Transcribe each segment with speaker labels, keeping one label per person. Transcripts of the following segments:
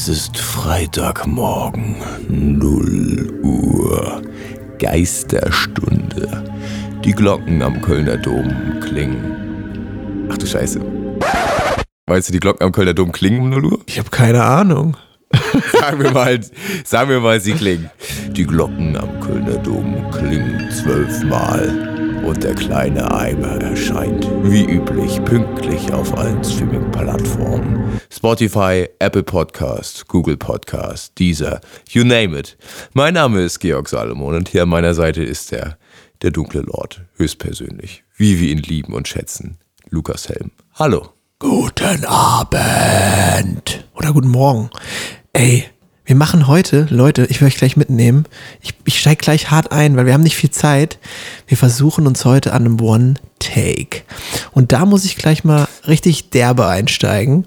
Speaker 1: Es ist Freitagmorgen, 0 Uhr, Geisterstunde. Die Glocken am Kölner Dom klingen. Ach du Scheiße. Weißt du, die Glocken am Kölner Dom klingen um 0 Uhr?
Speaker 2: Ich habe keine Ahnung.
Speaker 1: Sagen wir mal, sagen wir mal, sie klingen. Die Glocken am Kölner Dom klingen zwölfmal und der kleine Eimer erscheint wie üblich pünktlich auf allen Streaming-Plattformen. Spotify, Apple Podcast, Google Podcast, Deezer, you name it. Mein Name ist Georg Salomon und hier an meiner Seite ist der, der dunkle Lord, höchstpersönlich, wie wir ihn lieben und schätzen, Lukas Helm. Hallo.
Speaker 2: Guten Abend. Oder guten Morgen. Ey, wir machen heute, Leute, ich will euch gleich mitnehmen. Ich, ich steige gleich hart ein, weil wir haben nicht viel Zeit. Wir versuchen uns heute an einem One-Take. Und da muss ich gleich mal richtig derbe einsteigen.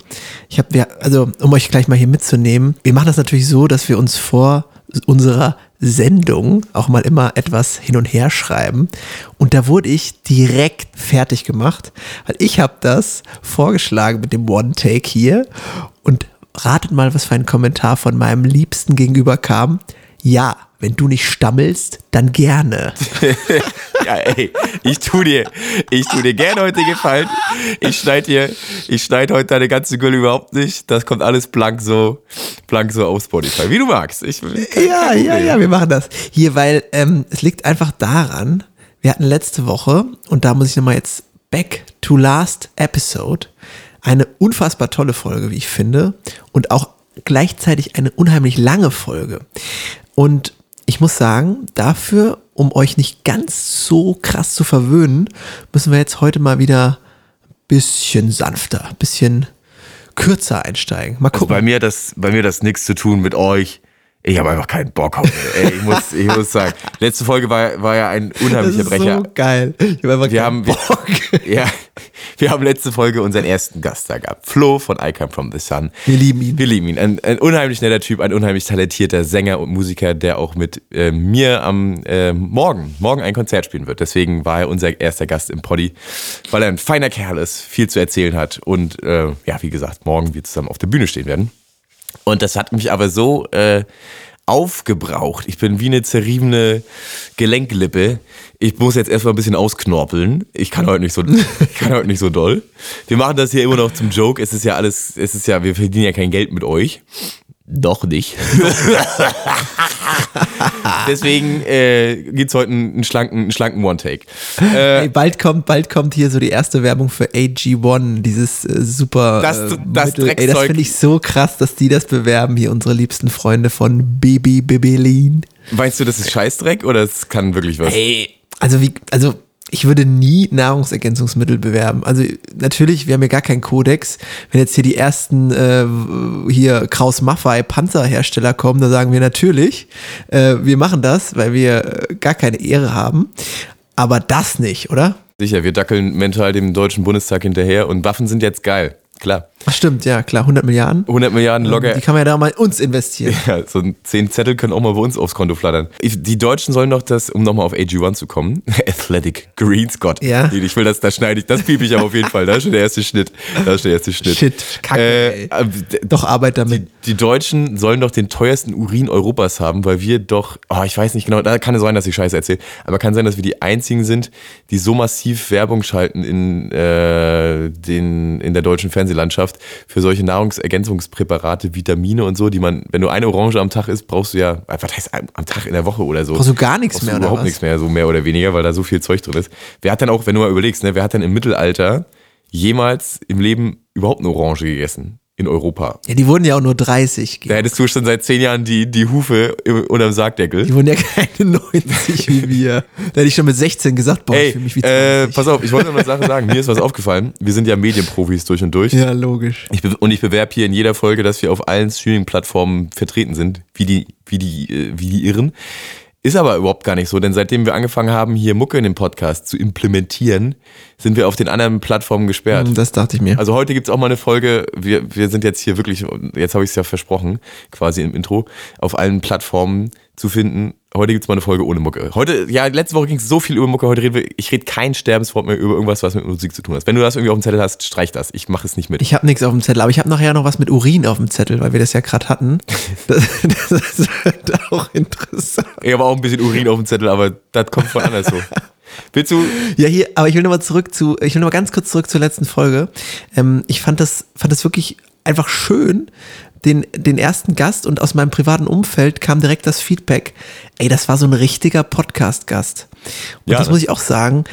Speaker 2: Ich habe, also um euch gleich mal hier mitzunehmen, wir machen das natürlich so, dass wir uns vor unserer Sendung auch mal immer etwas hin und her schreiben. Und da wurde ich direkt fertig gemacht, weil ich habe das vorgeschlagen mit dem One-Take hier. Und ratet mal, was für ein Kommentar von meinem Liebsten gegenüber kam. Ja, wenn du nicht stammelst, dann gerne.
Speaker 1: ja, ey, ich tu dir, ich tu dir gerne heute gefallen. Ich schneide dir, ich schneide heute deine ganze Gülle überhaupt nicht. Das kommt alles blank so, blank so auf Spotify. Wie du magst. Ich,
Speaker 2: kein, ja, kein ja, ja, wir machen das. Hier, weil ähm, es liegt einfach daran, wir hatten letzte Woche, und da muss ich nochmal jetzt back to last episode, eine unfassbar tolle Folge, wie ich finde, und auch gleichzeitig eine unheimlich lange Folge. Und ich muss sagen, dafür, um euch nicht ganz so krass zu verwöhnen, müssen wir jetzt heute mal wieder ein bisschen sanfter, ein bisschen kürzer einsteigen. Mal
Speaker 1: gucken. Also bei mir das, bei mir das nichts zu tun mit euch. Ich habe einfach keinen Bock heute. Ey, ich muss, ich muss sagen, letzte Folge war, war ja ein unheimlicher
Speaker 2: das ist
Speaker 1: Brecher.
Speaker 2: So geil. Ich
Speaker 1: habe einfach wir keinen haben, Bock. Wir, ja, wir haben letzte Folge unseren ersten Gast da gehabt. Flo von I Come From The Sun.
Speaker 2: Wir lieben ihn.
Speaker 1: Wir lieben ihn. Ein, ein unheimlich netter Typ, ein unheimlich talentierter Sänger und Musiker, der auch mit äh, mir am äh, Morgen, morgen ein Konzert spielen wird. Deswegen war er unser erster Gast im Poddy, weil er ein feiner Kerl ist, viel zu erzählen hat und äh, ja, wie gesagt, morgen wir zusammen auf der Bühne stehen werden. Und das hat mich aber so äh, aufgebraucht. Ich bin wie eine zerriebene Gelenklippe. Ich muss jetzt erstmal ein bisschen ausknorpeln. Ich kann heute nicht so, ich kann heute nicht so doll. Wir machen das hier immer noch zum Joke. Es ist ja alles, es ist ja, wir verdienen ja kein Geld mit euch. Doch nicht. Deswegen äh, gibt es heute einen schlanken, einen schlanken One-Take.
Speaker 2: Äh, bald, kommt, bald kommt hier so die erste Werbung für AG1, dieses äh, super.
Speaker 1: Das,
Speaker 2: äh,
Speaker 1: das,
Speaker 2: Mittel. Ey, das finde ich so krass, dass die das bewerben, hier unsere liebsten Freunde von Baby Bibelin.
Speaker 1: Meinst du, das ist Scheißdreck oder es kann wirklich was?
Speaker 2: Ey, also wie, also ich würde nie Nahrungsergänzungsmittel bewerben. Also natürlich, wir haben ja gar keinen Kodex. Wenn jetzt hier die ersten äh, hier Kraus Maffei Panzerhersteller kommen, dann sagen wir natürlich, äh, wir machen das, weil wir äh, gar keine Ehre haben. Aber das nicht, oder?
Speaker 1: Sicher, wir dackeln mental dem Deutschen Bundestag hinterher und Waffen sind jetzt geil klar.
Speaker 2: Ach stimmt, ja, klar, 100 Milliarden.
Speaker 1: 100 Milliarden ähm, locker.
Speaker 2: Die kann man ja da mal in uns investieren.
Speaker 1: Ja, so 10 Zettel können auch mal bei uns aufs Konto flattern. Die Deutschen sollen doch das, um nochmal auf AG1 zu kommen, Athletic Greens, Gott.
Speaker 2: Ja.
Speaker 1: Ich will das, da schneide ich, das piep ich aber auf jeden Fall. Da ist schon der erste Schnitt. Da ist der erste Schnitt.
Speaker 2: Shit, kacke, äh, Doch Arbeit damit.
Speaker 1: Die, die, Deutschen sollen doch den teuersten Urin Europas haben, weil wir doch, oh, ich weiß nicht genau, da kann es sein, dass ich Scheiße erzähle, aber kann sein, dass wir die einzigen sind, die so massiv Werbung schalten in, äh, den, in der deutschen Fernsehlandschaft für solche Nahrungsergänzungspräparate, Vitamine und so, die man, wenn du eine Orange am Tag isst, brauchst du ja, was heißt am Tag in der Woche oder so.
Speaker 2: Brauchst du gar nichts mehr,
Speaker 1: oder überhaupt nichts mehr, so mehr oder weniger, weil da so viel Zeug drin ist. Wer hat dann auch, wenn du mal überlegst, ne, wer hat dann im Mittelalter jemals im Leben überhaupt eine Orange gegessen? In Europa.
Speaker 2: Ja, die wurden ja auch nur 30.
Speaker 1: Da hättest du schon seit zehn Jahren die, die Hufe unterm Sargdeckel.
Speaker 2: Die wurden ja keine 90 wie wir. Da hätte ich schon mit 16 gesagt, boah,
Speaker 1: Ey,
Speaker 2: ich fühle mich wie
Speaker 1: 20. Äh, pass auf, ich wollte noch eine Sache sagen. Mir ist was aufgefallen. Wir sind ja Medienprofis durch und durch.
Speaker 2: Ja, logisch.
Speaker 1: Ich und ich bewerbe hier in jeder Folge, dass wir auf allen Streaming-Plattformen vertreten sind, wie die, wie die, äh, wie die Irren. Ist aber überhaupt gar nicht so, denn seitdem wir angefangen haben, hier Mucke in den Podcast zu implementieren, sind wir auf den anderen Plattformen gesperrt.
Speaker 2: Das dachte ich mir.
Speaker 1: Also heute gibt's auch mal eine Folge, wir, wir sind jetzt hier wirklich, jetzt habe ich es ja versprochen, quasi im Intro, auf allen Plattformen zu finden. Heute gibt's mal eine Folge ohne Mucke. Heute, ja, letzte Woche ging's so viel über Mucke, heute reden wir, ich rede kein Sterbenswort mehr über irgendwas, was mit Musik zu tun hat. Wenn du das irgendwie auf dem Zettel hast, streich das. Ich mache es nicht mit.
Speaker 2: Ich habe nichts auf dem Zettel, aber ich habe nachher noch was mit Urin auf dem Zettel, weil wir das ja gerade hatten. Das, das wird auch interessant.
Speaker 1: Ich habe auch ein bisschen Urin auf dem Zettel, aber das kommt von anders so. Willst du,
Speaker 2: Ja, hier, aber ich will nochmal zurück zu, ich will nochmal ganz kurz zurück zur letzten Folge. Ähm, ich fand das, fand das wirklich einfach schön, den, den ersten Gast und aus meinem privaten Umfeld kam direkt das Feedback, ey, das war so ein richtiger Podcast-Gast. Und
Speaker 1: Ja,
Speaker 2: das
Speaker 1: das-
Speaker 2: muss ich auch sagen,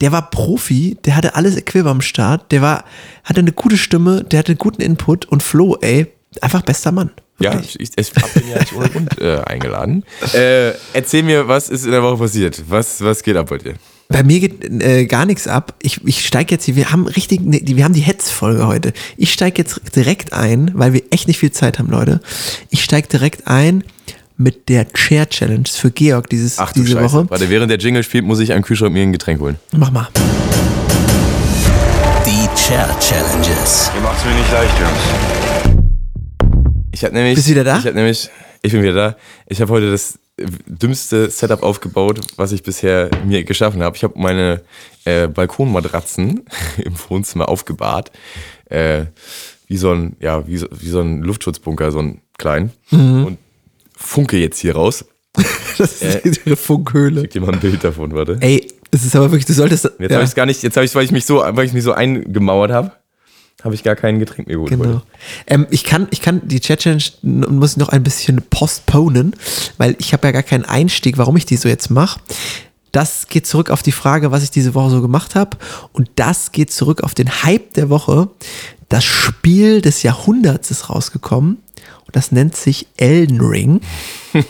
Speaker 2: der war Profi, der hatte alles Equip am Start, der war, hatte eine gute Stimme, der hatte einen guten Input und Flo, ey, einfach bester Mann.
Speaker 1: ja,
Speaker 2: Wirklich.
Speaker 1: ich, ich habe ihn ja nicht ohne Grund äh, eingeladen. Äh, erzähl mir, was ist in der Woche passiert? Was, was geht ab bei dir?
Speaker 2: Bei mir geht äh, gar nichts ab. Ich, ich steige jetzt hier, wir haben richtig, ne, die- wir haben die Hetz-Folge heute. Ich steige jetzt direkt ein, weil wir echt nicht viel Zeit haben, Leute. Ich steige direkt ein mit der Chair Challenge für Georg dieses,
Speaker 1: Ach du
Speaker 2: diese
Speaker 1: Scheiße.
Speaker 2: Woche.
Speaker 1: Warte, während der Jingle spielt, muss ich am Kühlschrank mir ein Getränk holen.
Speaker 2: Mach mal.
Speaker 3: Die Chair Challenges.
Speaker 4: Ihr macht's mir nicht leicht, Jungs.
Speaker 1: Ich habe nämlich.
Speaker 2: Bist du wieder da?
Speaker 1: Ich habe nämlich. Ich bin wieder da. Ich habe heute das dümmste Setup aufgebaut, was ich bisher mir geschaffen habe. Ich habe meine äh, Balkonmatratzen im Wohnzimmer aufgebahrt. Äh, wie so ein, ja, wie so, wie so ein Luftschutzbunker, so ein klein.
Speaker 2: Mhm.
Speaker 1: Und funke jetzt hier raus.
Speaker 2: Das
Speaker 1: Äh.
Speaker 2: ist ihre Funkhöhle.
Speaker 1: Gib dir mal ein Bild davon, warte.
Speaker 2: Ey, das ist aber wirklich, du solltest.
Speaker 1: Jetzt
Speaker 2: ja,
Speaker 1: habe ich es gar nicht, jetzt habe ich, weil ich mich so, weil ich mich so eingemauert habe, habe ich gar kein Getränk mehr geholt.
Speaker 2: Genau. Ähm, ich kann, ich kann die Chat Challenge n- muss noch ein bisschen postponen, weil ich habe ja gar keinen Einstieg, warum ich die so jetzt mache. Das geht zurück auf die Frage, was ich diese Woche so gemacht habe. Und das geht zurück auf den Hype der Woche. Das Spiel des Jahrhunderts ist rausgekommen. Und das nennt sich Elden Ring.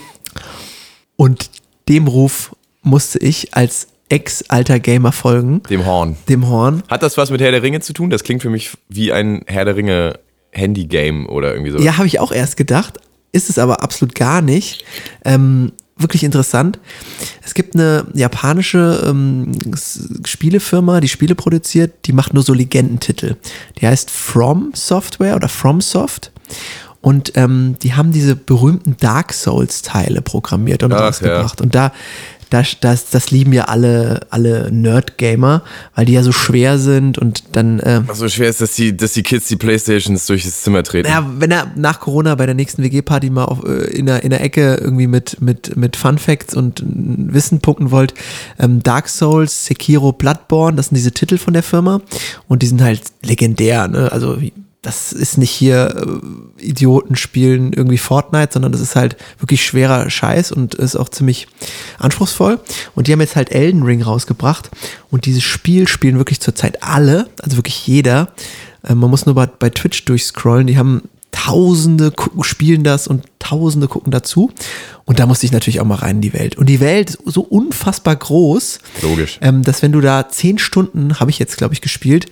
Speaker 2: Und dem Ruf musste ich als ex-alter Gamer folgen.
Speaker 1: Dem Horn.
Speaker 2: Dem Horn.
Speaker 1: Hat das was mit Herr der Ringe zu tun? Das klingt für mich wie ein Herr der Ringe Handy-Game oder irgendwie so.
Speaker 2: Ja, habe ich auch erst gedacht. Ist es aber absolut gar nicht. Ähm, wirklich interessant. Es gibt eine japanische ähm, Spielefirma, die Spiele produziert, die macht nur so Legendentitel. Die heißt From Software oder FromSoft. Und ähm, die haben diese berühmten Dark Souls-Teile programmiert und
Speaker 1: Ach,
Speaker 2: rausgebracht. Und da, das, das, das lieben ja alle, alle Nerd-Gamer, weil die ja so schwer sind und dann äh,
Speaker 1: so schwer ist, dass die, dass die Kids die Playstations durch das Zimmer treten.
Speaker 2: ja, wenn er nach Corona bei der nächsten WG-Party mal auf, äh, in, der, in der Ecke irgendwie mit, mit, mit Fun Facts und Wissen punkten wollt, ähm, Dark Souls, Sekiro, Bloodborne, das sind diese Titel von der Firma und die sind halt legendär, ne? Also wie- das ist nicht hier äh, Idioten spielen irgendwie Fortnite, sondern das ist halt wirklich schwerer Scheiß und ist auch ziemlich anspruchsvoll. Und die haben jetzt halt Elden Ring rausgebracht und dieses Spiel spielen wirklich zurzeit alle, also wirklich jeder. Äh, man muss nur bei, bei Twitch durchscrollen, die haben Tausende gucken, spielen das und Tausende gucken dazu. Und da musste ich natürlich auch mal rein in die Welt. Und die Welt ist so unfassbar groß,
Speaker 1: Logisch.
Speaker 2: ähm, dass wenn du da zehn Stunden, habe ich jetzt, glaube ich, gespielt,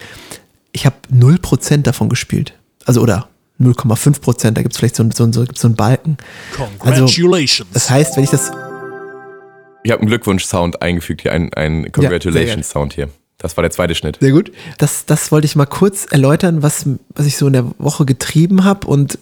Speaker 2: ich habe 0% davon gespielt. Also oder 0,5%, da gibt es vielleicht so, einen- so, einen- so, gibt's so einen Balken. Also,
Speaker 3: Congratulations.
Speaker 2: das heißt, wenn ich das
Speaker 1: Ich habe einen Glückwunsch-Sound eingefügt hier, einen, einen Congratulations-Sound hier. Das war der zweite Schnitt.
Speaker 2: Sehr gut. Das, das wollte ich mal kurz erläutern, was, was ich so in der Woche getrieben habe. Und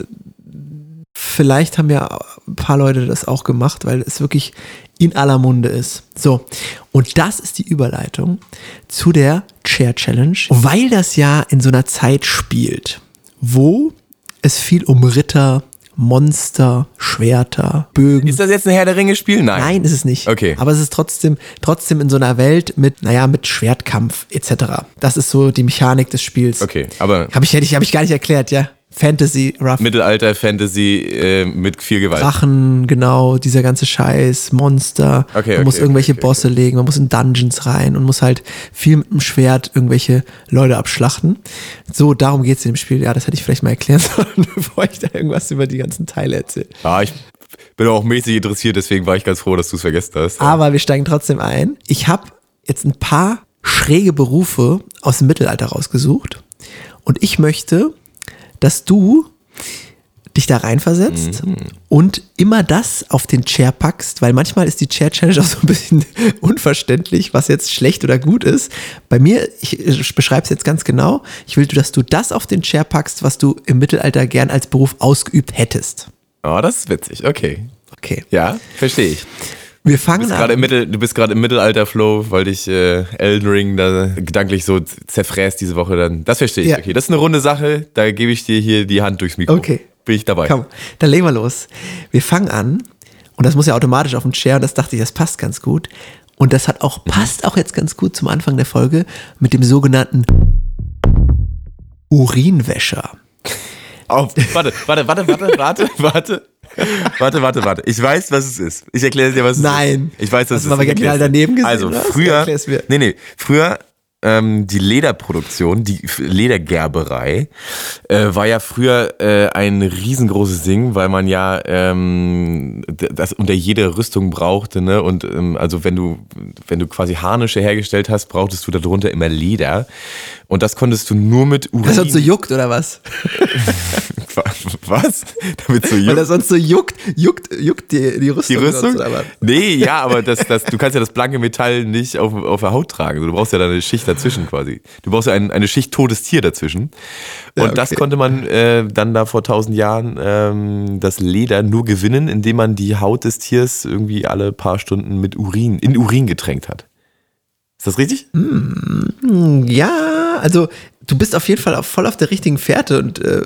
Speaker 2: vielleicht haben ja ein paar Leute das auch gemacht, weil es wirklich in aller Munde ist. So, und das ist die Überleitung zu der Chair Challenge, weil das ja in so einer Zeit spielt, wo es viel um Ritter, Monster, Schwerter, Bögen.
Speaker 1: Ist das jetzt ein Herr der Ringe-Spiel? Nein.
Speaker 2: Nein, ist es nicht.
Speaker 1: Okay.
Speaker 2: Aber es ist trotzdem, trotzdem in so einer Welt mit, naja, mit Schwertkampf etc. Das ist so die Mechanik des Spiels.
Speaker 1: Okay, aber
Speaker 2: Habe ich, hätte ich, hab ich gar nicht erklärt, ja. Fantasy, Rough.
Speaker 1: Mittelalter, Fantasy äh, mit viel Gewalt.
Speaker 2: Drachen, genau, dieser ganze Scheiß, Monster.
Speaker 1: Okay,
Speaker 2: man
Speaker 1: okay,
Speaker 2: muss irgendwelche
Speaker 1: okay,
Speaker 2: Bosse legen, man muss in Dungeons rein und muss halt viel mit dem Schwert irgendwelche Leute abschlachten. So, darum geht's in dem Spiel. Ja, das hätte ich vielleicht mal erklären sollen, bevor ich da irgendwas über die ganzen Teile erzähle.
Speaker 1: Ja, ich bin auch mäßig interessiert, deswegen war ich ganz froh, dass du es vergessen hast.
Speaker 2: Aber wir steigen trotzdem ein. Ich habe jetzt ein paar schräge Berufe aus dem Mittelalter rausgesucht. Und ich möchte, dass du dich da reinversetzt und immer das auf den Chair packst, weil manchmal ist die Chair Challenge auch so ein bisschen unverständlich, was jetzt schlecht oder gut ist. Bei mir, ich, ich beschreibe es jetzt ganz genau, ich will, dass du das auf den Chair packst, was du im Mittelalter gern als Beruf ausgeübt hättest.
Speaker 1: Oh, das ist witzig. Okay.
Speaker 2: Okay.
Speaker 1: Ja, verstehe ich.
Speaker 2: Wir
Speaker 1: Du
Speaker 2: fangen
Speaker 1: bist gerade im,
Speaker 2: an.
Speaker 1: Mittel, du bist gerade im Mittelalter-Flow, weil dich äh, Elden Ring da gedanklich so zerfräst diese Woche dann. Das verstehe ich.
Speaker 2: Ja.
Speaker 1: Okay, das ist eine runde Sache. Da gebe ich dir hier die Hand durchs Mikro.
Speaker 2: Okay.
Speaker 1: Bin ich dabei.
Speaker 2: Komm, dann legen wir los. Wir fangen an und das muss ja automatisch auf den Chair und das dachte ich, das passt ganz gut. Und das hat auch, passt auch jetzt ganz gut zum Anfang der Folge mit dem sogenannten Urinwäscher.
Speaker 1: Auf, warte, warte, warte, warte, warte, warte. Warte, warte, warte. Ich weiß, was es ist. Ich erkläre dir, was es
Speaker 2: Nein.
Speaker 1: ist. Ich weiß, was
Speaker 2: Hast
Speaker 1: es
Speaker 2: du mal
Speaker 1: ist. Ich
Speaker 2: genial
Speaker 1: erklär's dir.
Speaker 2: daneben gesehen,
Speaker 1: Also
Speaker 2: oder?
Speaker 1: früher, nee, nee, früher ähm, die Lederproduktion, die Ledergerberei, äh, war ja früher äh, ein riesengroßes Ding, weil man ja ähm, das unter jede Rüstung brauchte, ne? Und ähm, also wenn du wenn du quasi Harnische hergestellt hast, brauchtest du darunter immer Leder. Und das konntest du nur mit Urin.
Speaker 2: Das sonst so juckt oder was?
Speaker 1: Was? Damit so
Speaker 2: Weil
Speaker 1: juckt.
Speaker 2: das sonst so juckt, juckt, juckt die, die Rüstung.
Speaker 1: Die Rüstung?
Speaker 2: sonst?
Speaker 1: Nee, ja, aber das, das, du kannst ja das blanke Metall nicht auf, auf der Haut tragen. Du brauchst ja da eine Schicht dazwischen quasi. Du brauchst ja ein, eine Schicht totes Tier dazwischen. Und
Speaker 2: Ja,
Speaker 1: das
Speaker 2: okay.
Speaker 1: konnte man äh, dann da vor tausend Jahren ähm, das Leder nur gewinnen, indem man die Haut des Tiers irgendwie alle paar Stunden mit Urin, in Urin getränkt hat. Ist das richtig?
Speaker 2: Ja, also du bist auf jeden Fall auf, voll auf der richtigen Fährte und äh,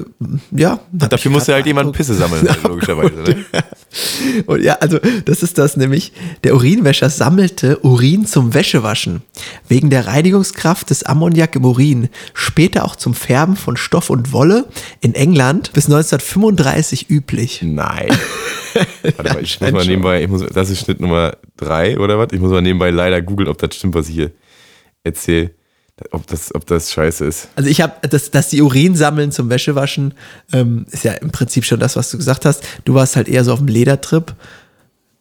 Speaker 2: ja. ich
Speaker 1: Dafür musste
Speaker 2: grad
Speaker 1: halt jemand. Pisse sammeln, logischerweise. Ne?
Speaker 2: Und ja, also das ist das nämlich. Der Urinwäscher sammelte Urin zum Wäschewaschen. Wegen der Reinigungskraft des Ammoniak im Urin. Später auch zum Färben von Stoff und Wolle. In England bis 1935 üblich.
Speaker 1: Nein. Warte mal, ich muss mal nebenbei, ich muss, das ist Schnitt Nummer drei oder was? Ich muss mal nebenbei leider googeln, ob das stimmt, was ich hier erzähle. Ob das, ob das scheiße ist.
Speaker 2: Also ich habe, dass, dass die Urin sammeln zum Wäschewaschen, ähm, ist ja im Prinzip schon das, was du gesagt hast. Du warst halt eher so auf dem Ledertrip.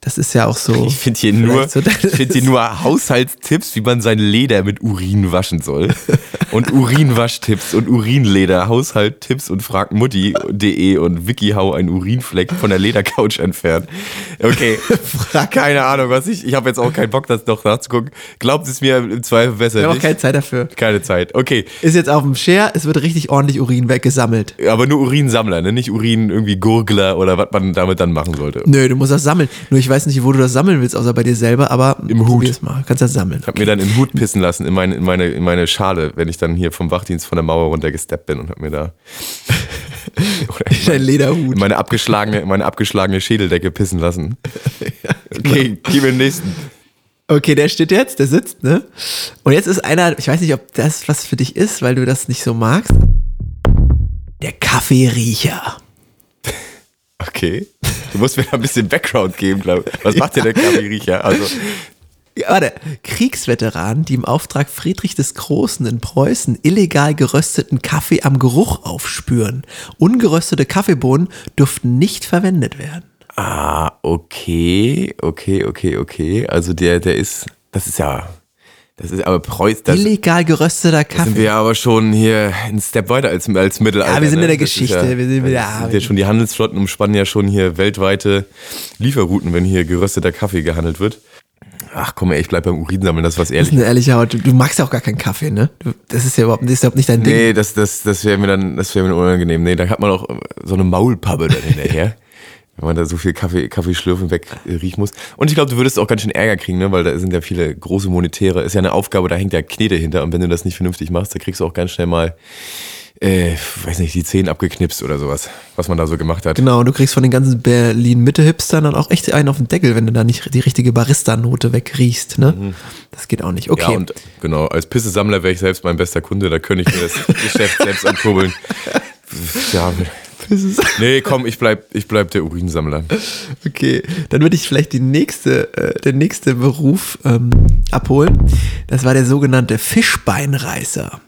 Speaker 2: Das ist ja auch so.
Speaker 1: Ich finde hier nur,
Speaker 2: so
Speaker 1: ich find hier nur Haushaltstipps, wie man sein Leder mit Urin waschen soll. Und Urinwaschtipps und Urinleder, Haushalttipps und frag Mutti.de und WikiHow ein Urinfleck von der Ledercouch entfernt. Okay, keine Ahnung, was ich, ich habe jetzt auch keinen Bock, das noch nachzugucken. Glaubt es mir im Zweifel besser
Speaker 2: Wir haben auch keine Zeit dafür.
Speaker 1: Keine Zeit. Okay,
Speaker 2: Ist jetzt auf dem Share, es wird richtig ordentlich Urin weggesammelt.
Speaker 1: aber nur Urinsammler, ne? nicht Urin irgendwie Gurgler oder was man damit dann machen sollte.
Speaker 2: Nö, du musst das sammeln. Nur ich weiß nicht, wo du das sammeln willst, außer bei dir selber, aber
Speaker 1: Im Hut.
Speaker 2: mal. Kannst das sammeln.
Speaker 1: Ich habe mir dann in den Hut pissen lassen, in meine, in, meine, in meine Schale, wenn ich dann hier vom Wachdienst von der Mauer runtergesteppt bin und habe mir da
Speaker 2: Dein Lederhut.
Speaker 1: in meine abgeschlagene, meine abgeschlagene Schädeldecke pissen lassen. Okay, gib mir den nächsten.
Speaker 2: Okay, der steht jetzt, der sitzt, ne? Und jetzt ist einer, ich weiß nicht, ob das was für dich ist, weil du das nicht so magst. Der Kaffeeriecher.
Speaker 1: Okay. Du musst mir da ein bisschen Background geben, glaube ich. Was macht denn der Kaffeeriecher? Also,
Speaker 2: Ja, warte, Kriegsveteranen, die im Auftrag Friedrich des Großen in Preußen illegal gerösteten Kaffee am Geruch aufspüren. Ungeröstete Kaffeebohnen durften nicht verwendet werden.
Speaker 1: ah, okay, okay, okay, okay. Also der, der ist, das ist ja, das ist aber Preuß, das
Speaker 2: illegal gerösteter
Speaker 1: sind
Speaker 2: Kaffee.
Speaker 1: wir aber schon hier einen Step weiter als, als Mittelalter.
Speaker 2: Ja, wir sind in der
Speaker 1: Das ist
Speaker 2: Geschichte. Wir sind-
Speaker 1: das
Speaker 2: ja,
Speaker 1: sind ja schon die Handelsflotten umspannen ja schon hier weltweite Lieferrouten, wenn hier gerösteter Kaffee gehandelt wird. Ach komm, ey, ich bleib beim Urinsammeln, das ist was
Speaker 2: Das ist
Speaker 1: ehrlich.
Speaker 2: eine ehrliche Haut. Du, du magst ja auch gar keinen Kaffee, ne? Du, das ist ja überhaupt, das ist überhaupt nicht dein Ding.
Speaker 1: Nee, das, das, das wäre mir dann, das wäre mir unangenehm. Nee, da hat man auch so eine Maulpappe dann hinterher. wenn man da so viel Kaffee, Kaffee schlürfen weg äh, riechen muss. Und ich glaube, du würdest auch ganz schön Ärger kriegen, ne? weil da sind ja viele große Monetäre. Ist ja eine Aufgabe, da hängt ja Knete hinter. Und wenn du das nicht vernünftig machst, da kriegst du auch ganz schnell mal, äh, weiß nicht, die Zehen abgeknipst oder sowas, was man da so gemacht hat.
Speaker 2: Genau, und du kriegst von den ganzen Berlin-Mitte-Hipstern dann auch echt einen auf den Deckel, wenn du da nicht die richtige Barista-Note wegriechst, ne? Das geht auch nicht. Okay.
Speaker 1: Mhm. Ja, und genau, als Pissesammler wäre ich selbst mein bester Kunde, da könnte ich mir das Geschäft selbst ankurbeln. Ja, nee, komm, ich bleib, ich bleib der Urinsammler.
Speaker 2: Okay, dann würde ich vielleicht die nächste, äh, den nächste Beruf ähm, abholen. Das war der sogenannte Fischbeinreißer.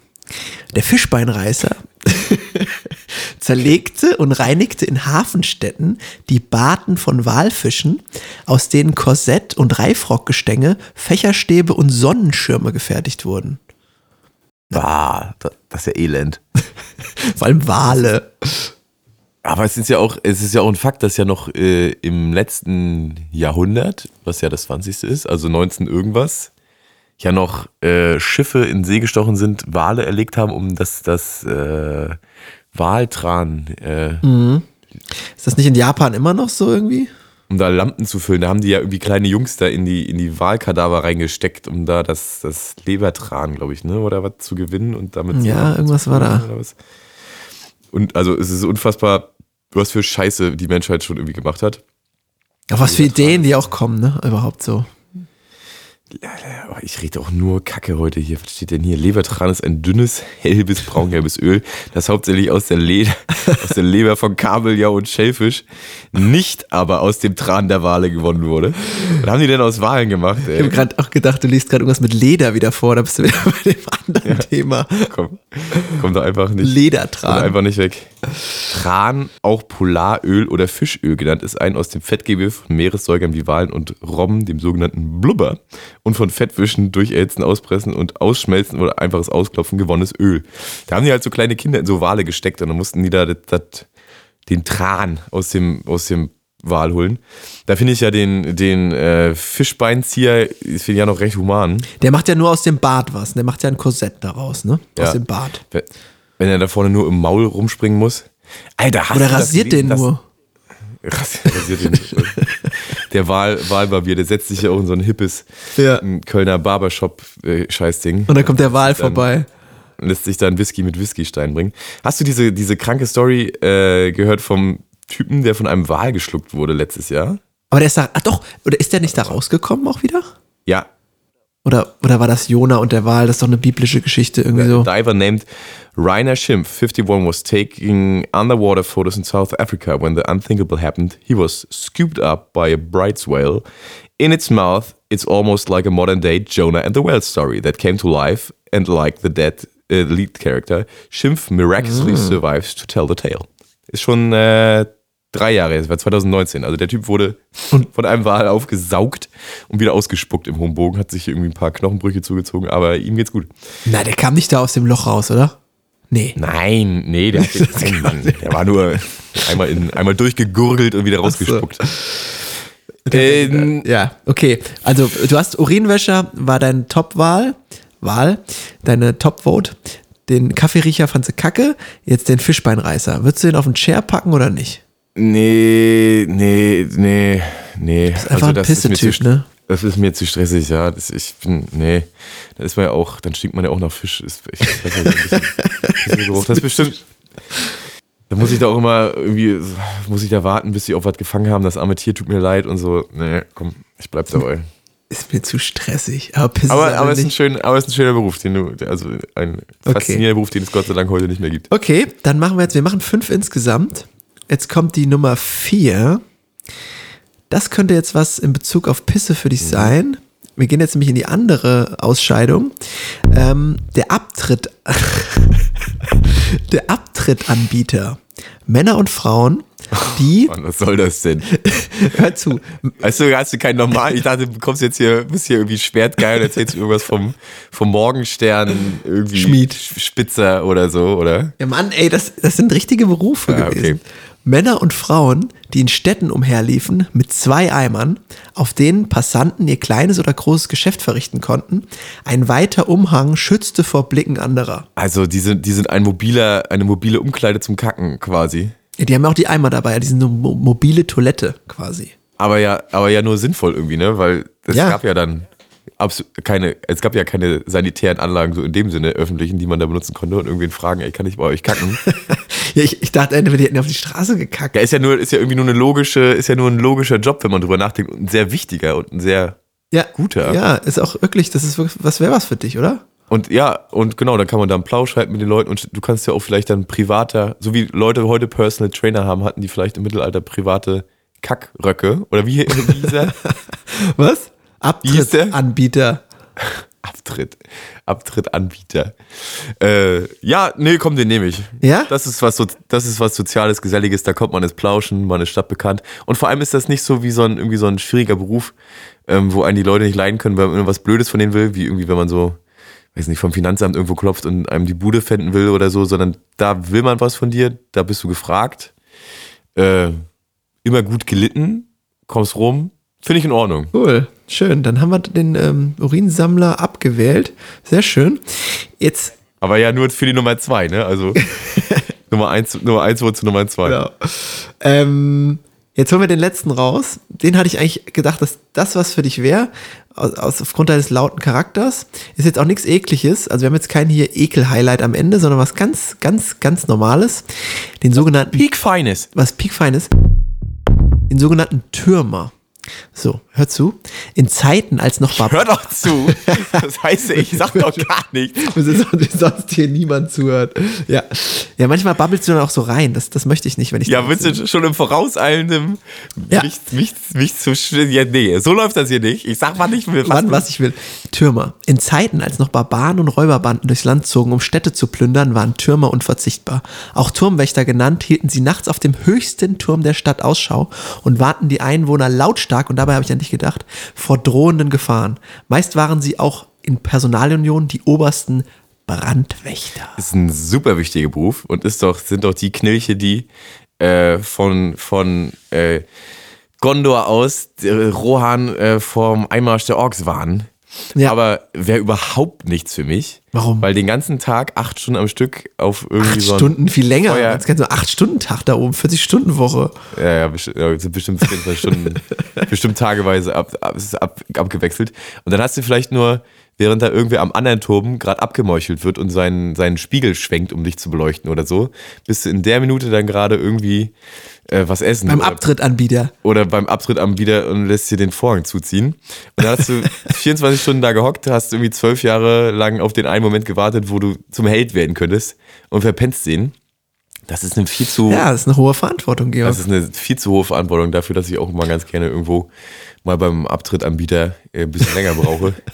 Speaker 2: Der Fischbeinreißer zerlegte und reinigte in Hafenstädten die Barten von Walfischen, aus denen Korsett und Reifrockgestänge, Fächerstäbe und Sonnenschirme gefertigt wurden.
Speaker 1: Bah, das ist ja elend.
Speaker 2: Vor allem Wale.
Speaker 1: Aber es ist ja auch, es ist ja auch ein Fakt, dass ja noch äh, im letzten Jahrhundert, was ja das 20. ist, also 19 irgendwas, ja noch äh, Schiffe in See gestochen sind, Wale erlegt haben, um das, das äh, Waltran, äh,
Speaker 2: Ist das nicht in Japan immer noch so irgendwie?
Speaker 1: um da Lampen zu füllen. Da haben die ja irgendwie kleine Jungs da in die, in die Walkadaver reingesteckt, um da das, das Lebertran, glaube ich, ne, oder was zu gewinnen und damit
Speaker 2: Ja, irgendwas war da.
Speaker 1: Und also es ist unfassbar, was für Scheiße die Menschheit schon irgendwie gemacht hat.
Speaker 2: Auf was für Ideen die auch kommen, ne? Überhaupt so.
Speaker 1: Oh, Ich rede auch nur Kacke heute hier. Was steht denn hier? Lebertran ist ein dünnes, gelbes, braungelbes Öl, das hauptsächlich aus der, Leder, aus der Leber von Kabeljau und Schellfisch, nicht aber aus dem Tran der Wale gewonnen wurde. Was haben die denn aus Walen gemacht?
Speaker 2: Ich habe
Speaker 1: Ey?
Speaker 2: gerade auch gedacht, du liest gerade irgendwas mit Leder wieder vor, da bist du wieder bei dem anderen Thema.
Speaker 1: Komm, komm doch einfach nicht. Komm
Speaker 2: Ledertran.
Speaker 1: einfach nicht weg. Tran, auch Polaröl oder Fischöl genannt, ist ein aus dem Fettgewebe von Meeressäugern wie Walen und Robben, dem sogenannten Blubber, und von Fettwischen durcherhitzen, auspressen und ausschmelzen oder einfaches Ausklopfen gewonnenes Öl. Da haben die halt so kleine Kinder in so Wale gesteckt und dann mussten die da das, das, den Tran aus dem, aus dem Wal holen. Da finde ich ja den, den äh, Fischbeinzieher, finde ich ja noch recht human.
Speaker 2: Der macht ja nur aus dem Bart was. Der macht ja ein Korsett daraus, ne? Aus
Speaker 1: Ja.
Speaker 2: dem Bart.
Speaker 1: Wenn er da vorne nur im Maul rumspringen muss. Alter, hast
Speaker 2: Oder
Speaker 1: du das
Speaker 2: rasiert
Speaker 1: gelesen,
Speaker 2: den
Speaker 1: dass-
Speaker 2: nur.
Speaker 1: Rasiert, rasiert den. der Wahl, Wahlbarbier, der setzt sich ja auch in so ein hippes
Speaker 2: Ja.
Speaker 1: ähm, Kölner Barbershop-Scheißding.
Speaker 2: Und dann kommt der Wal
Speaker 1: Dann-
Speaker 2: vorbei.
Speaker 1: lässt sich dann Whisky mit Whiskystein bringen. Hast du diese, diese kranke Story äh, gehört vom Typen, der von einem Wal geschluckt wurde letztes Jahr?
Speaker 2: Aber der ist da, ach doch, oder ist der nicht da rausgekommen auch wieder?
Speaker 1: Ja,
Speaker 2: Oder, oder war das Jona und der Wal? Das ist doch eine biblische Geschichte irgendwie so.
Speaker 1: Diver named Rainer Schimpf, 51, was taking underwater photos in South Africa when the unthinkable happened. He was scooped up by a Bright's whale. In its mouth, it's almost like a modern day Jonah and the whale story that came to life, and like the dead uh, lead character, Schimpf miraculously survives to tell the tale. Ist schon äh, drei Jahre, es war 2019. Also der Typ wurde von einem Wal aufgesaugt und wieder ausgespuckt im hohen Bogen, hat sich irgendwie ein paar Knochenbrüche zugezogen, aber ihm geht's gut.
Speaker 2: Na, der kam nicht da aus dem Loch raus, oder? Nee.
Speaker 1: Nein, nee, der, hat den, nein, Mann, der war nur einmal, in, einmal durchgegurgelt und wieder rausgespuckt. Ähm,
Speaker 2: Ja, okay. Also du hast Urinwäscher, war dein Top-Wahl, Wahl, deine Top-Vote. Den Kaffeeriecher fandst du kacke, jetzt den Fischbeinreißer. Würdest du den auf den Chair packen oder nicht?
Speaker 1: nee, nee, nee, nee. Also
Speaker 2: einfach ein
Speaker 1: das ist mir
Speaker 2: Pissetyp,
Speaker 1: zu,
Speaker 2: ne?
Speaker 1: Das ist mir zu stressig, ja. Das, ich bin, nee. Da ist man ja auch, dann stinkt man ja auch nach Fisch. Ist, ich nicht, ein bisschen, bisschen. Das ist bestimmt. Da muss ich da auch immer irgendwie, muss ich da warten, bis sie auf was gefangen haben. Das arme Tier tut mir leid und so. Nee, komm, ich bleib dabei.
Speaker 2: Ist mir zu stressig. Aber
Speaker 1: Aber,
Speaker 2: ist
Speaker 1: aber, es ist ein schön, aber es ist ein schöner Beruf, den du, also ein faszinierender Beruf, den es Gott sei Dank heute nicht mehr gibt.
Speaker 2: Okay, dann machen wir jetzt, wir machen fünf insgesamt. Jetzt kommt die Nummer vier. Das könnte jetzt was in Bezug auf Pisse für
Speaker 1: Mhm.
Speaker 2: dich sein. Wir gehen jetzt nämlich in die andere Ausscheidung. Ähm, der Abtritt, der Abtrittanbieter. Männer und Frauen, die,
Speaker 1: Mann, was soll das denn?
Speaker 2: hör zu,
Speaker 1: Weißt du, hast du keinen normalen, ich dachte, du kommst jetzt hier, bist hier irgendwie schwertgeil und erzählst irgendwas vom, vom Morgenstern, irgendwie
Speaker 2: Schmied.
Speaker 1: Spitzer oder so, oder?
Speaker 2: Ja, Mann, ey, das, das sind richtige Berufe
Speaker 1: Ja,
Speaker 2: gewesen.
Speaker 1: okay.
Speaker 2: Männer und Frauen, die in Städten umherliefen mit zwei Eimern, auf denen Passanten ihr kleines oder großes Geschäft verrichten konnten. Ein weiter Umhang schützte vor Blicken anderer.
Speaker 1: Also, die sind, die sind ein mobiler, eine mobile Umkleide zum Kacken quasi.
Speaker 2: Ja, die haben auch die Eimer dabei, die sind eine mo mobile Toilette quasi.
Speaker 1: Aber ja, aber ja nur sinnvoll irgendwie, ne? Weil es
Speaker 2: Ja.
Speaker 1: gab ja dann keine, es gab ja keine sanitären Anlagen so in dem Sinne öffentlichen, die man da benutzen konnte und irgendwen fragen, ey, kann ich bei euch kacken?
Speaker 2: Ja, ich, ich dachte, die hätten auf die Straße gekackt.
Speaker 1: Ja, ist ja nur, ist ja irgendwie nur eine logische, ist ja nur ein logischer Job, wenn man drüber nachdenkt. Und ein sehr wichtiger und ein sehr
Speaker 2: Ja,
Speaker 1: guter.
Speaker 2: Ja, ist auch wirklich, das ist wirklich, was wäre was für dich, oder?
Speaker 1: Und ja, und genau, dann kann man da einen Plausch halten mit den Leuten und du kannst ja auch vielleicht dann privater, so wie Leute heute Personal Trainer haben, hatten die vielleicht im Mittelalter private Kackröcke. Oder wie, wie hieß er?
Speaker 2: Was? Abtrittanbieter.
Speaker 1: Abtritt. Abtrittanbieter. Äh, ja, nee, komm, den nehme ich.
Speaker 2: Ja?
Speaker 1: Das ist was so, das ist was Soziales, Geselliges, da kommt man ins Plauschen, man ist stadtbekannt. Und vor allem ist das nicht so wie so ein, irgendwie so ein schwieriger Beruf, ähm, wo einen die Leute nicht leiden können, weil man irgendwas Blödes von denen will, wie irgendwie, wenn man so, weiß nicht, vom Finanzamt irgendwo klopft und einem die Bude fänden will oder so, sondern da will man was von dir, da bist du gefragt. Äh, immer gut gelitten, kommst rum, finde ich in Ordnung.
Speaker 2: Cool, schön. Dann haben wir den ähm, Urinsammler abgewählt. Sehr schön. Jetzt
Speaker 1: Aber ja nur für die Nummer zwei, ne? Also Nummer eins, Nummer eins wurde zu Nummer zwei.
Speaker 2: Genau. Ähm, jetzt holen wir den letzten raus. Den hatte ich eigentlich gedacht, dass das was für dich wäre, aus, aus, aufgrund deines lauten Charakters. Ist jetzt auch nichts Ekliges. Also wir haben jetzt kein hier Ekel-Highlight am Ende, sondern was ganz, ganz, ganz Normales. Den sogenannten,
Speaker 1: Peak Feines.
Speaker 2: was piekfeines, den sogenannten Türmer. So, hör zu. In Zeiten, als noch Bar
Speaker 1: Hör doch zu. Das heißt, ich sag doch gar nichts.
Speaker 2: Sonst hier niemand zuhört. Ja. Ja, manchmal babbelst du dann auch so rein. Das, das möchte ich nicht, wenn ich
Speaker 1: Ja, willst du schon im Vorauseilendem
Speaker 2: Ja.
Speaker 1: mich, mich, mich zu ja, nee, so läuft das hier nicht. Ich sag mal nicht, was
Speaker 2: Wann, was ich will. Türmer. In Zeiten, als noch Barbaren und Räuberbanden durchs Land zogen, um Städte zu plündern, waren Türmer unverzichtbar. Auch Turmwächter genannt, hielten sie nachts auf dem höchsten Turm der Stadt Ausschau und warnten die Einwohner lautstark, und dabei habe ich an dich gedacht, vor drohenden Gefahren. Meist waren sie auch in Personalunion die obersten Brandwächter.
Speaker 1: ist ein super wichtiger Beruf und ist doch, sind doch die Knilche, die äh, von, von äh, Gondor aus äh, Rohan äh, vom Einmarsch der Orks waren.
Speaker 2: Ja.
Speaker 1: Aber wäre überhaupt nichts für mich.
Speaker 2: Warum?
Speaker 1: Weil den ganzen Tag acht Stunden am Stück auf irgendwie
Speaker 2: Acht
Speaker 1: so ein,
Speaker 2: Stunden, viel länger.
Speaker 1: Feuer.
Speaker 2: Jetzt kannst du acht Stunden Tag da oben, 40 Stunden Woche.
Speaker 1: Ja, ja, besti- ja, sind bestimmt 24 Stunden, bestimmt tageweise ab, ab, ab, abgewechselt. Und dann hast du vielleicht nur, während da irgendwer am anderen Turm gerade abgemeuchelt wird und seinen, seinen Spiegel schwenkt, um dich zu beleuchten oder so, bist du in der Minute dann gerade irgendwie äh, was essen.
Speaker 2: Beim
Speaker 1: oder,
Speaker 2: Abtrittanbieter.
Speaker 1: oder beim Abtritt am wieder und lässt dir den Vorhang zuziehen. Und dann hast du 24 Stunden da gehockt, hast irgendwie zwölf Jahre lang auf den einen Moment gewartet, wo du zum Held werden könntest und verpennst den. Das ist eine viel zu
Speaker 2: Ja, das ist eine hohe Verantwortung, Georg.
Speaker 1: das ist eine viel zu hohe Verantwortung dafür, dass ich auch mal ganz gerne irgendwo mal beim Abtrittanbieter äh, ein bisschen länger brauche.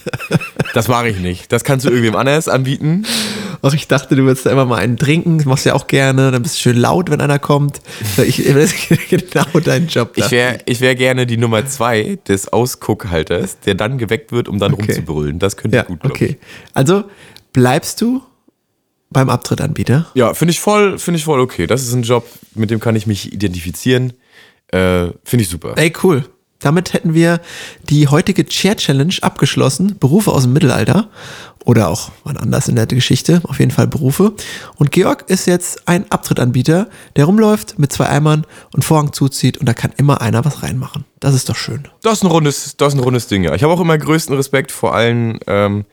Speaker 1: Das mache ich nicht. Das kannst du irgendwem anders anbieten.
Speaker 2: Ach, ich dachte, du würdest da immer mal einen trinken. Das machst du ja auch gerne. Dann bist du schön laut, wenn einer kommt. Ich, das ist genau dein Job.
Speaker 1: Ich wäre ich wär gerne die Nummer zwei des Ausguckhalters, der dann geweckt wird, um dann
Speaker 2: Okay.
Speaker 1: rumzubrüllen. Das könnte
Speaker 2: ja,
Speaker 1: gut, glaub
Speaker 2: okay. Also bleibst du beim Abtrittanbieter?
Speaker 1: Ich. Ja, finde ich voll, finde ich voll okay. Das ist ein Job, mit dem kann ich mich identifizieren. Äh, finde ich super.
Speaker 2: Ey, cool. Damit hätten wir die heutige Chair Challenge abgeschlossen. Berufe aus dem Mittelalter oder auch wann anders in der Geschichte. Auf jeden Fall Berufe. Und Georg ist jetzt ein Abtrittanbieter, der rumläuft mit zwei Eimern und Vorhang zuzieht und da kann immer einer was reinmachen. Das ist doch schön.
Speaker 1: Das ist ein rundes, das ist ein rundes Ding, ja. Ich habe auch immer größten Respekt vor allen ähm,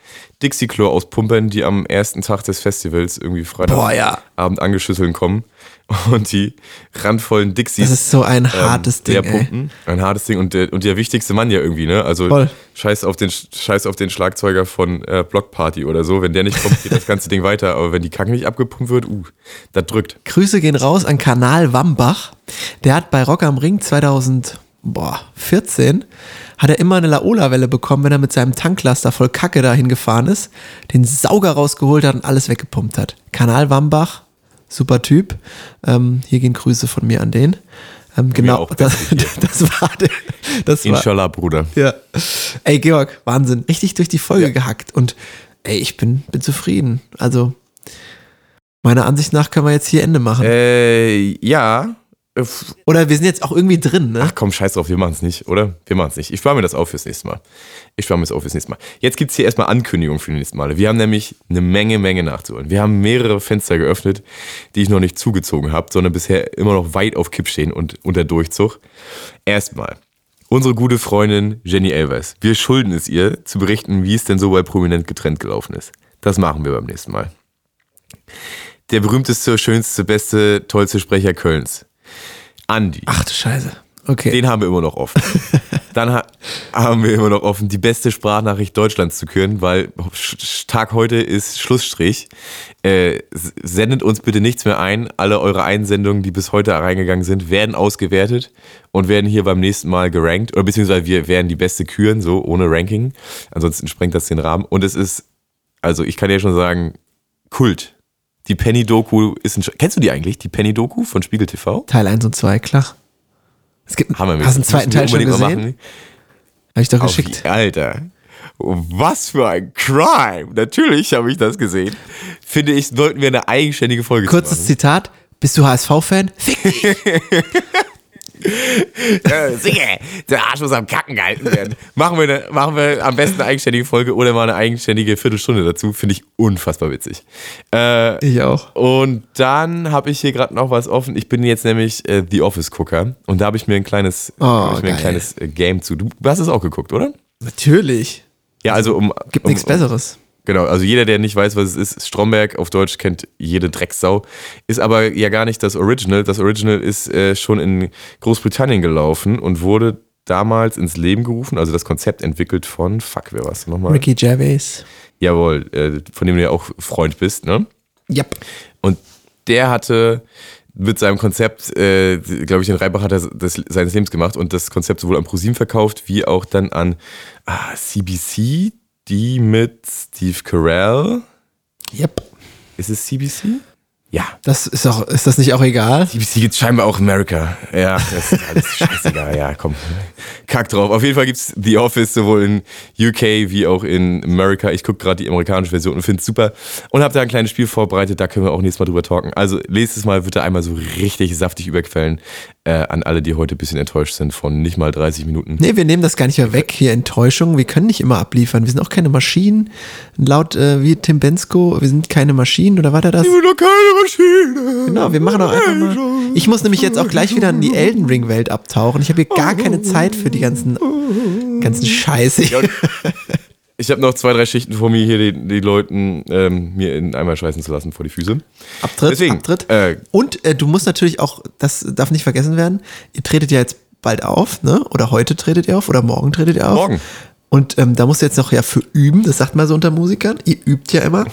Speaker 1: Dixie-Klo auspumpern, die am ersten Tag des Festivals irgendwie
Speaker 2: Boah, ja.
Speaker 1: Freitagabend angeschüsseln kommen und die randvollen Dixies
Speaker 2: Das ist so ein hartes Ding,
Speaker 1: leer
Speaker 2: ey.
Speaker 1: pumpen. Ein hartes Ding und der, und der wichtigste Mann ja irgendwie, ne? Also
Speaker 2: Voll.
Speaker 1: scheiß auf den scheiß auf den Schlagzeuger von äh, Blockparty oder so. Wenn der nicht kommt, geht das ganze Ding weiter. Aber wenn die Kacke nicht abgepumpt wird, uh, das drückt.
Speaker 2: Grüße gehen raus an Kanal Wambach. Der hat bei Rock am Ring 2014 hat er immer eine Laola-Welle bekommen, wenn er mit seinem Tanklaster voll Kacke dahin gefahren ist, den Sauger rausgeholt hat und alles weggepumpt hat. Kanal Wambach, super Typ. Ähm, hier gehen Grüße von mir an den. Ähm, genau, das, das war der, das war,
Speaker 1: Inshallah, Bruder.
Speaker 2: ja. Ey, Georg, Wahnsinn. Richtig durch die Folge gehackt. Und ey, ich bin, bin zufrieden. Also, meiner Ansicht nach können wir jetzt hier Ende machen.
Speaker 1: Äh, ja.
Speaker 2: Oder wir sind jetzt auch irgendwie drin, ne?
Speaker 1: Ach komm, scheiß drauf, wir machen es nicht, oder? Wir machen es nicht. Ich spare mir das auf fürs nächste Mal. Ich spare mir das auf fürs nächste Mal. Jetzt gibt es hier erstmal Ankündigungen für die nächsten Male. Wir haben nämlich eine Menge, Menge nachzuholen. Wir haben mehrere Fenster geöffnet, die ich noch nicht zugezogen habe, sondern bisher immer noch weit auf Kipp stehen und unter Durchzug. Erstmal. Unsere gute Freundin Jenny Elvers. Wir schulden es ihr, zu berichten, wie es denn so bei Prominent getrennt gelaufen ist. Das machen wir beim nächsten Mal. Der berühmteste, schönste, beste, tollste Sprecher Kölns. Andi.
Speaker 2: Ach du Scheiße. Okay.
Speaker 1: Den haben wir immer noch offen. Dann ha haben wir immer noch offen, die beste Sprachnachricht Deutschlands zu küren, weil Tag heute ist Schlussstrich. Äh, sendet uns bitte nichts mehr ein. Alle eure Einsendungen, die bis heute reingegangen sind, werden ausgewertet und werden hier beim nächsten Mal gerankt. Oder beziehungsweise wir werden die beste küren, so ohne Ranking. Ansonsten sprengt das den Rahmen. Und es ist, also ich kann ja schon sagen, Kult. Die Penny-Doku ist ein. Sch Kennst du die eigentlich? Die Penny-Doku von Spiegel TV?
Speaker 2: Teil 1 und 2, klar. Es gibt,
Speaker 1: Hammer.
Speaker 2: hast einen zweiten Teil schon gesehen? Habe ich doch
Speaker 1: Auf
Speaker 2: geschickt.
Speaker 1: die- Alter. Was für ein Crime. Natürlich habe ich das gesehen. Finde ich, sollten wir eine eigenständige Folge
Speaker 2: Kurzes
Speaker 1: machen.
Speaker 2: Zitat. Bist du HSV-Fan? Fick dich.
Speaker 1: Äh, sicher, der Arsch muss am Kacken gehalten werden. Machen wir, eine, machen wir am besten eine eigenständige Folge oder mal eine eigenständige Viertelstunde dazu. Finde ich unfassbar witzig. Äh,
Speaker 2: Ich auch.
Speaker 1: und dann habe ich hier gerade noch was offen. Ich bin jetzt nämlich äh, The Office-Gucker und da habe ich mir ein kleines,
Speaker 2: Oh,
Speaker 1: ich mir ein kleines äh, Game zu. Du hast es auch geguckt, oder?
Speaker 2: Natürlich.
Speaker 1: Ja, also um.
Speaker 2: Gibt
Speaker 1: um,
Speaker 2: nichts Besseres.
Speaker 1: Genau, also jeder, der nicht weiß, was es ist, Stromberg auf Deutsch kennt jede Drecksau, ist aber ja gar nicht das Original. Das Original ist äh, schon in Großbritannien gelaufen und wurde damals ins Leben gerufen, also das Konzept entwickelt von, fuck, wer war es nochmal?
Speaker 2: Ricky Gervais.
Speaker 1: Jawohl, äh, von dem du ja auch Freund bist, ne?
Speaker 2: Yep.
Speaker 1: Und der hatte mit seinem Konzept, äh, glaube ich, den Reibach hat er des, seines Lebens gemacht und das Konzept sowohl an ProSieben verkauft, wie auch dann an ah, CBC, die mit Steve Carell.
Speaker 2: Yep.
Speaker 1: Ist es CBC? Ja.
Speaker 2: Das ist auch, ist das nicht auch egal?
Speaker 1: CBC gibt scheinbar auch in America. Ja, das ist alles scheißegal. Ja, komm. Kack drauf. Auf jeden Fall gibt's The Office sowohl in UK wie auch in America. Ich gucke gerade die amerikanische Version und finde es super. Und habe da ein kleines Spiel vorbereitet, da können wir auch nächstes Mal drüber talken. Also nächstes Mal wird er einmal so richtig saftig überquellen äh, an alle, die heute ein bisschen enttäuscht sind von nicht mal 30 Minuten.
Speaker 2: Nee, wir nehmen das gar nicht mehr weg, hier Enttäuschung. Wir können nicht immer abliefern. Wir sind auch keine Maschinen. Laut äh, wie Tim Bensko, wir sind keine Maschinen, oder war der das?
Speaker 1: Ich bin doch keine Maschine.
Speaker 2: Genau, wir machen doch einfach mal. Ich muss nämlich jetzt auch gleich wieder in die Elden Ring Welt abtauchen. Ich habe hier gar keine Zeit für die ganzen, ganzen Scheiße.
Speaker 1: Ich habe noch zwei, drei Schichten vor mir, hier die, die Leuten ähm, mir in einmal scheißen zu lassen vor die Füße.
Speaker 2: Abtritt,
Speaker 1: Deswegen,
Speaker 2: Abtritt.
Speaker 1: äh,
Speaker 2: Und äh, du musst natürlich auch, das darf nicht vergessen werden, ihr tretet ja jetzt bald auf, ne? Oder heute tretet ihr auf oder morgen tretet ihr auf.
Speaker 1: Morgen.
Speaker 2: Und ähm, da musst du jetzt noch ja für üben, das sagt man so unter Musikern, ihr übt ja immer.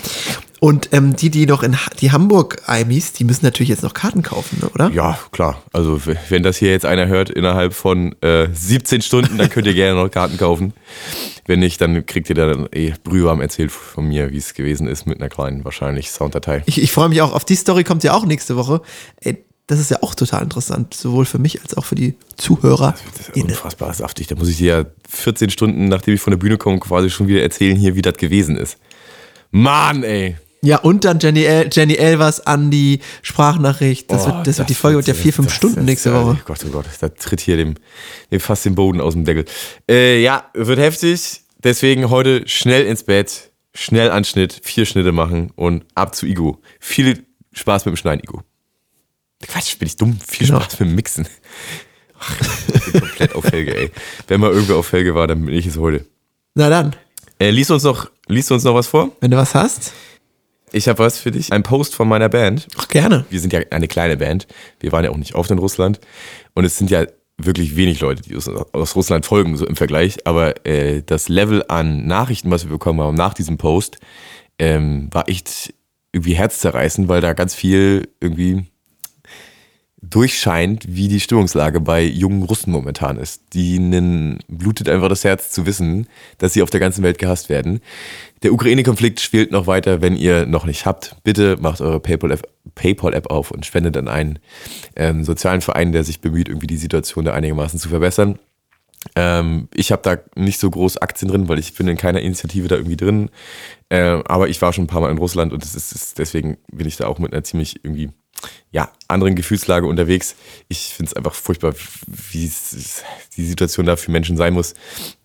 Speaker 2: Und ähm, die, die noch in Ha- die Hamburg-Eimis, die müssen natürlich jetzt noch Karten kaufen, ne, oder?
Speaker 1: Ja, klar. Also wenn das hier jetzt einer hört innerhalb von äh, 17 Stunden, dann könnt ihr gerne noch Karten kaufen. Wenn nicht, dann kriegt ihr dann eh Brühwarm erzählt von mir, wie es gewesen ist mit einer kleinen wahrscheinlich Sounddatei.
Speaker 2: Ich, ich freue mich auch, auf die Story kommt ja auch nächste Woche. Ey, das ist ja auch total interessant, sowohl für mich als auch für die Zuhörer.
Speaker 1: Das ist unfassbar saftig. Da muss ich dir ja 14 Stunden, nachdem ich von der Bühne komme, quasi schon wieder erzählen hier, wie das gewesen ist. Mann, ey.
Speaker 2: Ja, und dann Jenny, El Jenny Elvers an die Sprachnachricht. Das,
Speaker 1: Oh,
Speaker 2: wird, das, wird die Folge wird ja vier, fünf
Speaker 1: das-
Speaker 2: Stunden
Speaker 1: das-
Speaker 2: nächste Woche.
Speaker 1: Gott, oh Gott, da tritt hier dem, dem fast den Boden aus dem Deckel. Äh, ja, wird heftig. Deswegen heute schnell ins Bett, schnell Anschnitt, vier Schnitte machen und ab zu Igo. Viel Spaß mit dem Schneiden, Igo. Quatsch, bin ich dumm. Viel
Speaker 2: Genau.
Speaker 1: Spaß mit dem Mixen. Ach, ich bin komplett auf Helge, ey. Wenn mal irgendwer auf Helge war, dann bin ich es heute.
Speaker 2: Na dann,
Speaker 1: Äh, liest uns noch, liest du uns noch was vor?
Speaker 2: wenn du was hast,
Speaker 1: Ich habe was für dich. Ein Post von meiner Band.
Speaker 2: auch gerne.
Speaker 1: wir sind ja eine kleine Band. Wir waren ja auch nicht oft in Russland. Und es sind ja wirklich wenig Leute, die aus Russland folgen, so im Vergleich. Aber äh, das Level an Nachrichten, was wir bekommen haben nach diesem Post, ähm, war echt irgendwie herzzerreißend, weil da ganz viel irgendwie durchscheint, wie die Stimmungslage bei jungen Russen momentan ist. Denen blutet einfach das Herz zu wissen, dass sie auf der ganzen Welt gehasst werden. Der Ukraine-Konflikt spielt noch weiter, wenn ihr noch nicht habt. Bitte macht eure PayPal-App PayPal -App auf und spendet an einen ähm, sozialen Verein, der sich bemüht, irgendwie die Situation da einigermaßen zu verbessern. Ähm, ich habe da nicht so groß Aktien drin, weil ich bin in keiner Initiative da irgendwie drin. Ähm, aber ich war schon ein paar Mal in Russland und es ist, deswegen bin ich da auch mit einer ziemlich irgendwie ja, anderen Gefühlslage unterwegs. Ich finde es einfach furchtbar, wie die Situation da für Menschen sein muss,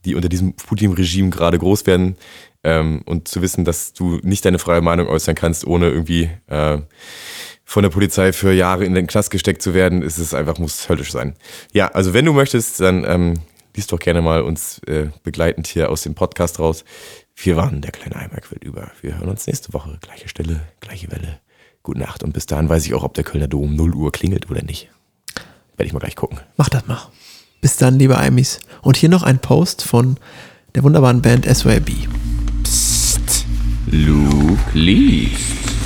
Speaker 1: die unter diesem Putin-Regime gerade groß werden. Ähm, und zu wissen, dass du nicht deine freie Meinung äußern kannst, ohne irgendwie äh, von der Polizei für Jahre in den Knast gesteckt zu werden, ist es einfach, muss höllisch sein. Ja, also wenn du möchtest, dann ähm, liest doch gerne mal uns äh, begleitend hier aus dem Podcast raus. Wir waren der kleine Eimerquill über. Wir hören uns nächste Woche. Gleiche Stelle, gleiche Welle. Gute Nacht. Und bis dahin weiß ich auch, ob der Kölner Dom 0 Uhr klingelt oder nicht. Werde ich mal gleich gucken.
Speaker 2: Mach das mal. Bis dann, liebe Eimis. Und hier noch ein Post von der wunderbaren Band SYB.
Speaker 1: Luke liest.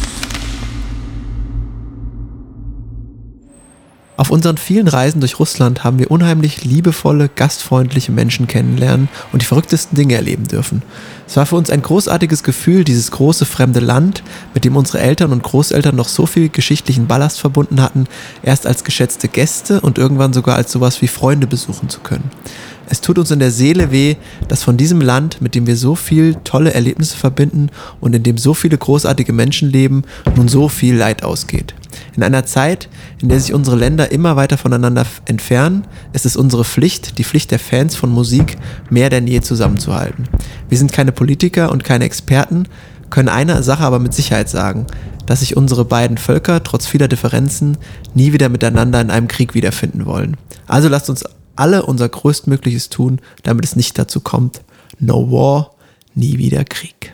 Speaker 2: Auf unseren vielen Reisen durch Russland haben wir unheimlich liebevolle, gastfreundliche Menschen kennenlernen und die verrücktesten Dinge erleben dürfen. Es war für uns ein großartiges Gefühl, dieses große fremde Land, mit dem unsere Eltern und Großeltern noch so viel geschichtlichen Ballast verbunden hatten, erst als geschätzte Gäste und irgendwann sogar als sowas wie Freunde besuchen zu können. Es tut uns in der Seele weh, dass von diesem Land, mit dem wir so viel tolle Erlebnisse verbinden und in dem so viele großartige Menschen leben, nun so viel Leid ausgeht. In einer Zeit, in der sich unsere Länder immer weiter voneinander entfernen, ist es unsere Pflicht, die Pflicht der Fans von Musik, mehr denn je zusammenzuhalten. Wir sind keine Politiker und keine Experten, können eine Sache aber mit Sicherheit sagen, dass sich unsere beiden Völker trotz vieler Differenzen nie wieder miteinander in einem Krieg wiederfinden wollen. Also lasst uns alle unser Größtmögliches tun, damit es nicht dazu kommt. No war, nie wieder Krieg.